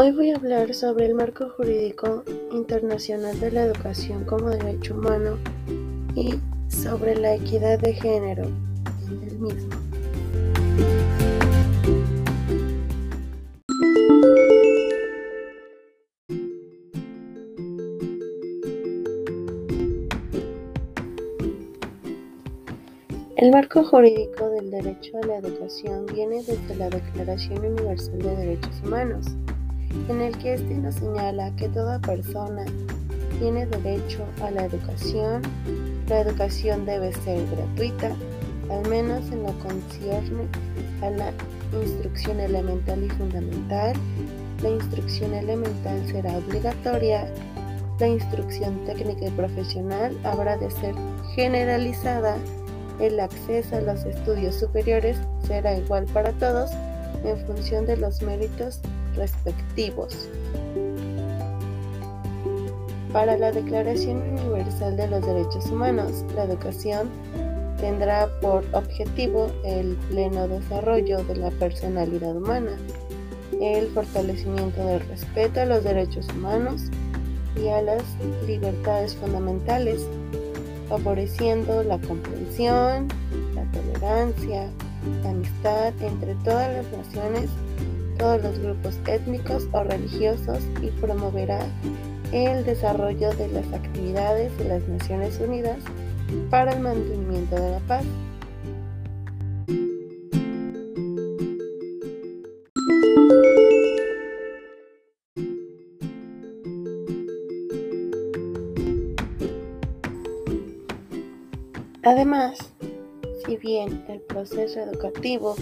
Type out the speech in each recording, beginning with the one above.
Hoy voy a hablar sobre el marco jurídico internacional de la educación como derecho humano y sobre la equidad de género en el mismo. El marco jurídico del derecho a la educación viene desde la Declaración Universal de Derechos Humanos, en el que éste nos señala que toda persona tiene derecho a la educación. La educación debe ser gratuita, al menos en lo concierne a la instrucción elemental y fundamental. La instrucción elemental será obligatoria. La instrucción técnica y profesional habrá de ser generalizada el acceso a los estudios superiores será igual para todos en función de los méritos respectivos. Para la Declaración Universal de los Derechos Humanos, la educación tendrá por objetivo el pleno desarrollo de la personalidad humana, el fortalecimiento del respeto a los derechos humanos y a las libertades fundamentales, favoreciendo la comprensión, la tolerancia, la amistad entre todas las naciones, todos los grupos étnicos o religiosos y promoverá el desarrollo de las actividades de las Naciones Unidas para el mantenimiento de la paz. Además, si bien el proceso educativo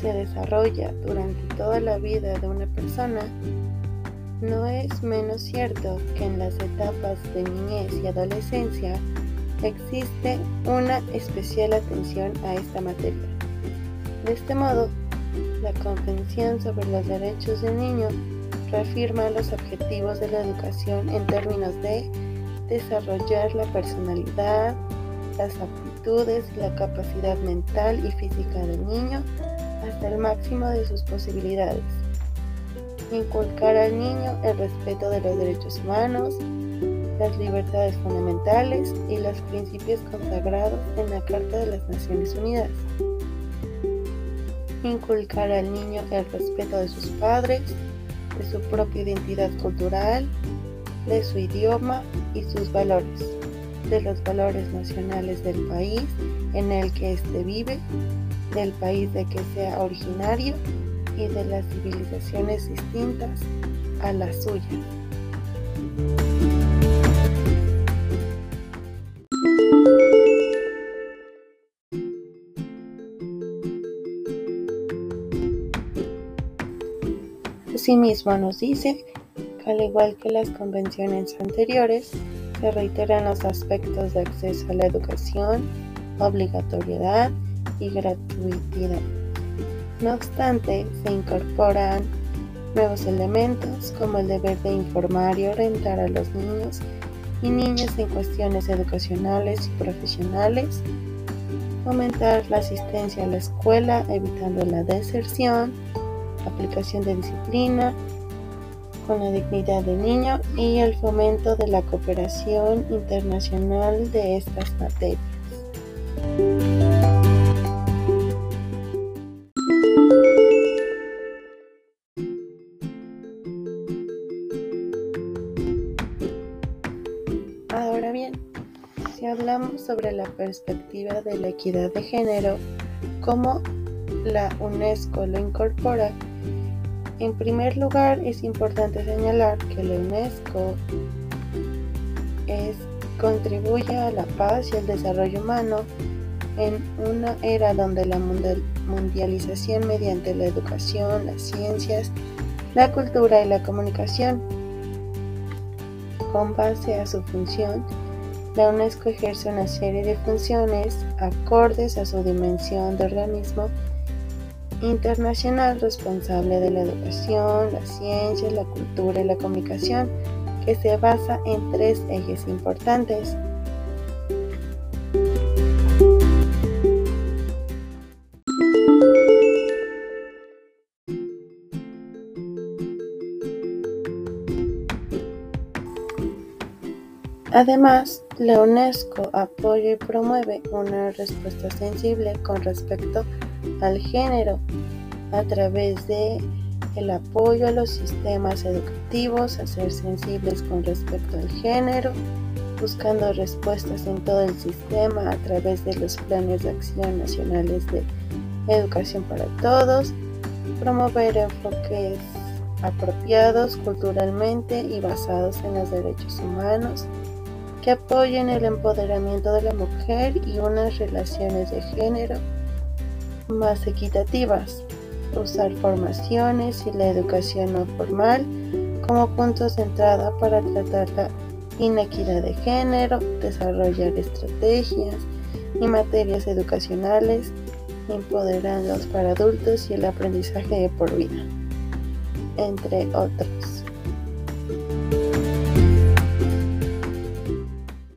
se desarrolla durante toda la vida de una persona, no es menos cierto que en las etapas de niñez y adolescencia existe una especial atención a esta materia. De este modo, la Convención sobre los Derechos del Niño reafirma los objetivos de la educación en términos de desarrollar la personalidad, las aptitudes la capacidad mental y física del niño hasta el máximo de sus posibilidades. Inculcar al niño el respeto de los derechos humanos, las libertades fundamentales y los principios consagrados en la Carta de las Naciones Unidas. Inculcar al niño el respeto de sus padres, de su propia identidad cultural, de su idioma y sus valores de los valores nacionales del país en el que éste vive, del país de que sea originario y de las civilizaciones distintas a la suya. Asimismo nos dice que al igual que las convenciones anteriores, se reiteran los aspectos de acceso a la educación, obligatoriedad y gratuidad. No obstante, se incorporan nuevos elementos como el deber de informar y orientar a los niños y niñas en cuestiones educacionales y profesionales, fomentar la asistencia a la escuela evitando la deserción, aplicación de disciplina, con la dignidad del niño y el fomento de la cooperación internacional de estas materias. Sobre la perspectiva de la equidad de género, cómo la UNESCO lo incorpora, en primer lugar, es importante señalar que la UNESCO contribuye a la paz y el desarrollo humano en una era donde la mundialización mediante la educación, las ciencias, la cultura y la comunicación, con base a su función, la UNESCO ejerce una serie de funciones acordes a su dimensión de organismo internacional responsable de la educación, la ciencia, la cultura y la comunicación, que se basa en tres ejes importantes. Además, la UNESCO apoya y promueve una respuesta sensible con respecto al género a través de el apoyo a los sistemas educativos a ser sensibles con respecto al género, buscando respuestas en todo el sistema a través de los planes de acción nacionales de educación para todos, promover enfoques apropiados culturalmente y basados en los derechos humanos, que apoyen el empoderamiento de la mujer y unas relaciones de género más equitativas, usar formaciones y la educación no formal como puntos de entrada para tratar la inequidad de género, desarrollar estrategias y materias educacionales, empoderándolos para adultos y el aprendizaje de por vida, entre otros.